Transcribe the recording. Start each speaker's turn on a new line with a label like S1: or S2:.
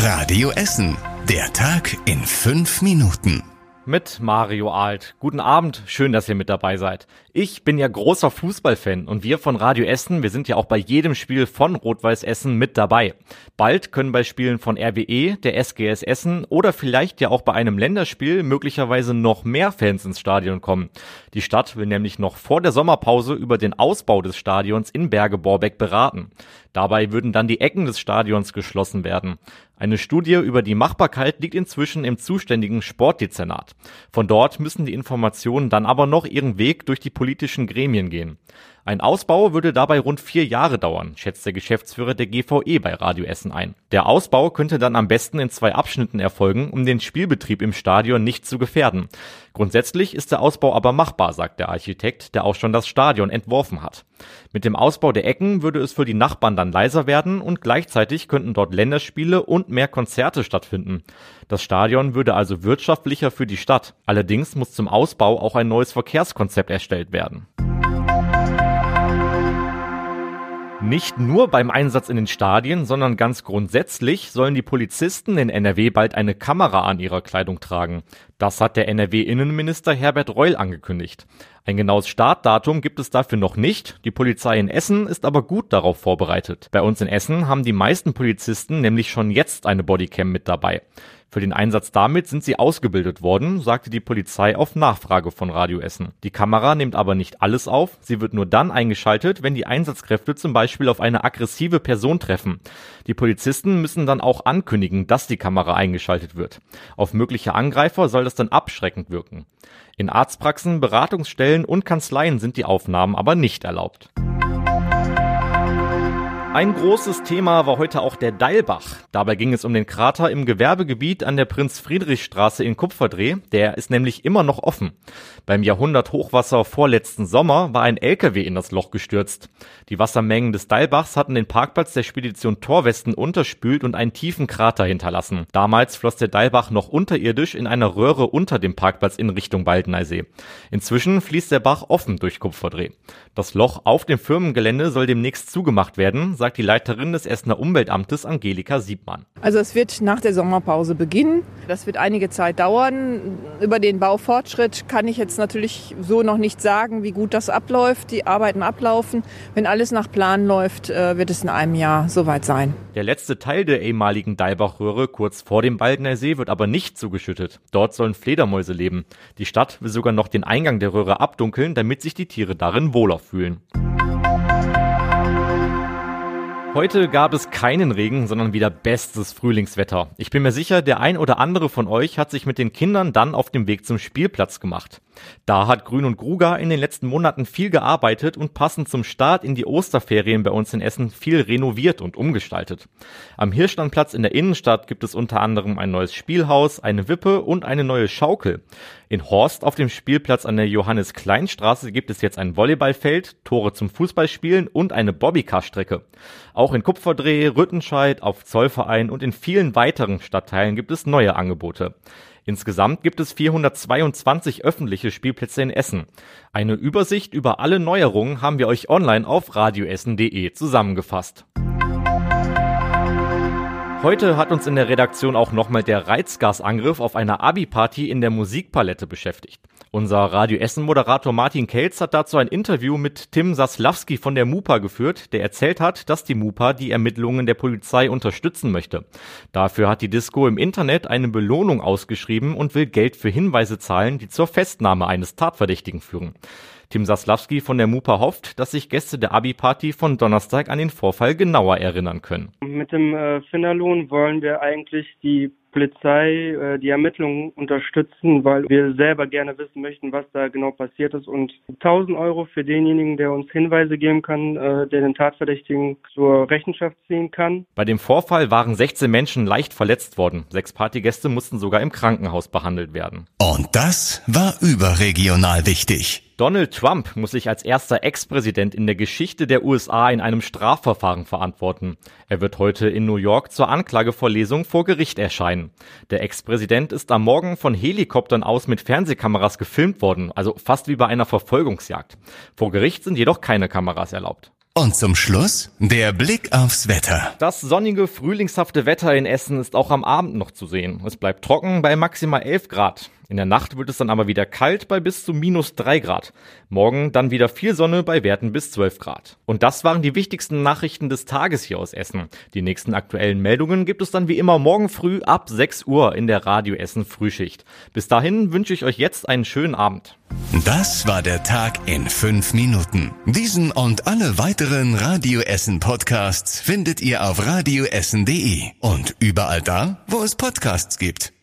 S1: Radio Essen. Der Tag in fünf Minuten.
S2: Mit Mario Alt. Guten Abend, schön, dass ihr mit dabei seid. Ich bin ja großer Fußballfan und wir von Radio Essen, wir sind ja auch bei jedem Spiel von Rot-Weiß Essen mit dabei. Bald können bei Spielen von RWE, der SGS Essen oder vielleicht ja auch bei einem Länderspiel möglicherweise noch mehr Fans ins Stadion kommen. Die Stadt will nämlich noch vor der Sommerpause über den Ausbau des Stadions in Berge-Borbeck beraten. Dabei würden dann die Ecken des Stadions geschlossen werden. Eine Studie über die Machbarkeit liegt inzwischen im zuständigen Sportdezernat. Von dort müssen die Informationen dann aber noch ihren Weg durch die politischen Gremien gehen. Ein Ausbau würde dabei rund vier Jahre dauern, schätzt der Geschäftsführer der GVE bei Radio Essen ein. Der Ausbau könnte dann am besten in zwei Abschnitten erfolgen, um den Spielbetrieb im Stadion nicht zu gefährden. Grundsätzlich ist der Ausbau aber machbar, sagt der Architekt, der auch schon das Stadion entworfen hat. Mit dem Ausbau der Ecken würde es für die Nachbarn dann leiser werden und gleichzeitig könnten dort Länderspiele und mehr Konzerte stattfinden. Das Stadion würde also wirtschaftlicher für die Stadt. Allerdings muss zum Ausbau auch ein neues Verkehrskonzept erstellt werden. Nicht nur beim Einsatz in den Stadien, sondern ganz grundsätzlich sollen die Polizisten in NRW bald eine Kamera an ihrer Kleidung tragen. Das hat der NRW-Innenminister Herbert Reul angekündigt. Ein genaues Startdatum gibt es dafür noch nicht. Die Polizei in Essen ist aber gut darauf vorbereitet. Bei uns in Essen haben die meisten Polizisten nämlich schon jetzt eine Bodycam mit dabei. Für den Einsatz damit sind sie ausgebildet worden, sagte die Polizei auf Nachfrage von Radio Essen. Die Kamera nimmt aber nicht alles auf, sie wird nur dann eingeschaltet, wenn die Einsatzkräfte zum Beispiel auf eine aggressive Person treffen. Die Polizisten müssen dann auch ankündigen, dass die Kamera eingeschaltet wird. Auf mögliche Angreifer soll das dann abschreckend wirken. In Arztpraxen, Beratungsstellen und Kanzleien sind die Aufnahmen aber nicht erlaubt. Ein großes Thema war heute auch der Deilbach. Dabei ging es um den Krater im Gewerbegebiet an der Prinz-Friedrich-Straße in Kupferdreh. Der ist nämlich immer noch offen. Beim Jahrhundert-Hochwasser vorletzten Sommer war ein LKW in das Loch gestürzt. Die Wassermengen des Deilbachs hatten den Parkplatz der Spedition Torwesten unterspült und einen tiefen Krater hinterlassen. Damals floss der Deilbach noch unterirdisch in einer Röhre unter dem Parkplatz in Richtung Baldeneysee. Inzwischen fließt der Bach offen durch Kupferdreh. Das Loch auf dem Firmengelände soll demnächst zugemacht werden, sagt die Leiterin des Essener Umweltamtes Angelika Siebmann.
S3: Also es wird nach der Sommerpause beginnen. Das wird einige Zeit dauern. Über den Baufortschritt kann ich jetzt natürlich so noch nicht sagen, wie gut das abläuft, die Arbeiten ablaufen. Wenn alles nach Plan läuft, äh, wird es in einem Jahr soweit sein.
S2: Der letzte Teil der ehemaligen Deilbachröhre kurz vor dem Baldener See wird aber nicht zugeschüttet. Dort sollen Fledermäuse leben. Die Stadt will sogar noch den Eingang der Röhre abdunkeln, damit sich die Tiere darin wohler fühlen. Heute gab es keinen Regen, sondern wieder bestes Frühlingswetter. Ich bin mir sicher, der ein oder andere von euch hat sich mit den Kindern dann auf dem Weg zum Spielplatz gemacht. Da hat Grün und Gruger in den letzten Monaten viel gearbeitet und passend zum Start in die Osterferien bei uns in Essen viel renoviert und umgestaltet. Am Hirschlandplatz in der Innenstadt gibt es unter anderem ein neues Spielhaus, eine Wippe und eine neue Schaukel. In Horst auf dem Spielplatz an der Johannes-Klein-Straße gibt es jetzt ein Volleyballfeld, Tore zum Fußballspielen und eine Bobbycar-Strecke. Auch in Kupferdreh, Rüttenscheid, auf Zollverein und in vielen weiteren Stadtteilen gibt es neue Angebote. Insgesamt gibt es 422 öffentliche Spielplätze in Essen. Eine Übersicht über alle Neuerungen haben wir euch online auf radioessen.de zusammengefasst. Heute hat uns in der Redaktion auch nochmal der Reizgasangriff auf einer Abi-Party in der Musikpalette beschäftigt. Unser Radio Essen-Moderator Martin Kelz hat dazu ein Interview mit Tim Saslawski von der MUPA geführt, der erzählt hat, dass die MUPA die Ermittlungen der Polizei unterstützen möchte. Dafür hat die Disco im Internet eine Belohnung ausgeschrieben und will Geld für Hinweise zahlen, die zur Festnahme eines Tatverdächtigen führen. Tim Saslawski von der MUPA hofft, dass sich Gäste der Abi-Party von Donnerstag an den Vorfall genauer erinnern können.
S4: Mit dem äh, Finderlohn wollen wir eigentlich die Polizei äh, die Ermittlungen unterstützen, weil wir selber gerne wissen möchten, was da genau passiert ist. Und 1000 Euro für denjenigen, der uns Hinweise geben kann, äh, der den Tatverdächtigen zur Rechenschaft ziehen kann.
S2: Bei dem Vorfall waren 16 Menschen leicht verletzt worden. Sechs Partygäste mussten sogar im Krankenhaus behandelt werden.
S1: Und das war überregional wichtig.
S2: Donald Trump muss sich als erster Ex-Präsident in der Geschichte der USA in einem Strafverfahren verantworten. Er wird heute in New York zur Anklagevorlesung vor Gericht erscheinen. Der Ex-Präsident ist am Morgen von Helikoptern aus mit Fernsehkameras gefilmt worden, also fast wie bei einer Verfolgungsjagd. Vor Gericht sind jedoch keine Kameras erlaubt.
S1: Und zum Schluss der Blick aufs Wetter.
S2: Das sonnige, frühlingshafte Wetter in Essen ist auch am Abend noch zu sehen. Es bleibt trocken bei maximal 11 Grad. In der Nacht wird es dann aber wieder kalt bei bis zu minus 3 Grad. Morgen dann wieder viel Sonne bei Werten bis 12 Grad. Und das waren die wichtigsten Nachrichten des Tages hier aus Essen. Die nächsten aktuellen Meldungen gibt es dann wie immer morgen früh ab 6 Uhr in der Radio Essen Frühschicht. Bis dahin wünsche ich euch jetzt einen schönen Abend.
S1: Das war der Tag in 5 Minuten. Diesen und alle weiteren Radio Essen Podcasts findet ihr auf radioessen.de und überall da, wo es Podcasts gibt.